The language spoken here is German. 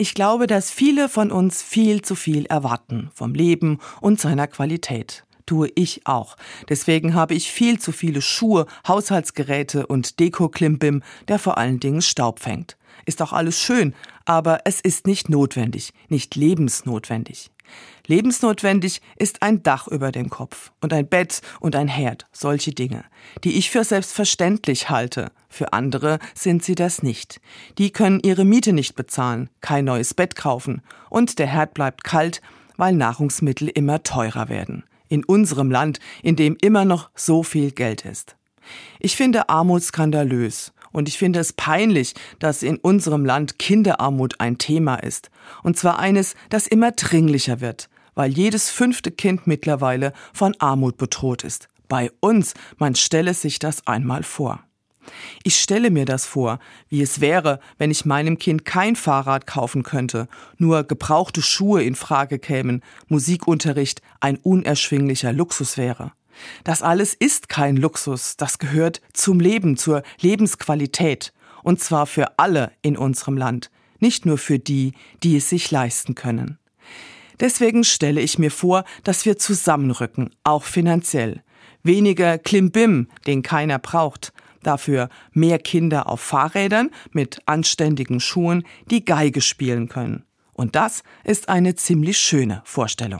Ich glaube, dass viele von uns viel zu viel erwarten vom Leben und seiner Qualität. Tue ich auch. Deswegen habe ich viel zu viele Schuhe, Haushaltsgeräte und Deko-Klimbim, der vor allen Dingen Staub fängt. Ist auch alles schön, aber es ist nicht notwendig, nicht lebensnotwendig. Lebensnotwendig ist ein Dach über dem Kopf und ein Bett und ein Herd, solche Dinge, die ich für selbstverständlich halte. Für andere sind sie das nicht. Die können ihre Miete nicht bezahlen, kein neues Bett kaufen und der Herd bleibt kalt, weil Nahrungsmittel immer teurer werden. In unserem Land, in dem immer noch so viel Geld ist. Ich finde Armut skandalös und ich finde es peinlich, dass in unserem Land Kinderarmut ein Thema ist. Und zwar eines, das immer dringlicher wird, weil jedes fünfte Kind mittlerweile von Armut bedroht ist. Bei uns, man stelle sich das einmal vor. Ich stelle mir das vor, wie es wäre, wenn ich meinem Kind kein Fahrrad kaufen könnte, nur gebrauchte Schuhe in Frage kämen, Musikunterricht ein unerschwinglicher Luxus wäre. Das alles ist kein Luxus, das gehört zum Leben, zur Lebensqualität. Und zwar für alle in unserem Land, nicht nur für die, die es sich leisten können. Deswegen stelle ich mir vor, dass wir zusammenrücken, auch finanziell. Weniger Klimbim, den keiner braucht. Dafür mehr Kinder auf Fahrrädern mit anständigen Schuhen, die Geige spielen können. Und das ist eine ziemlich schöne Vorstellung.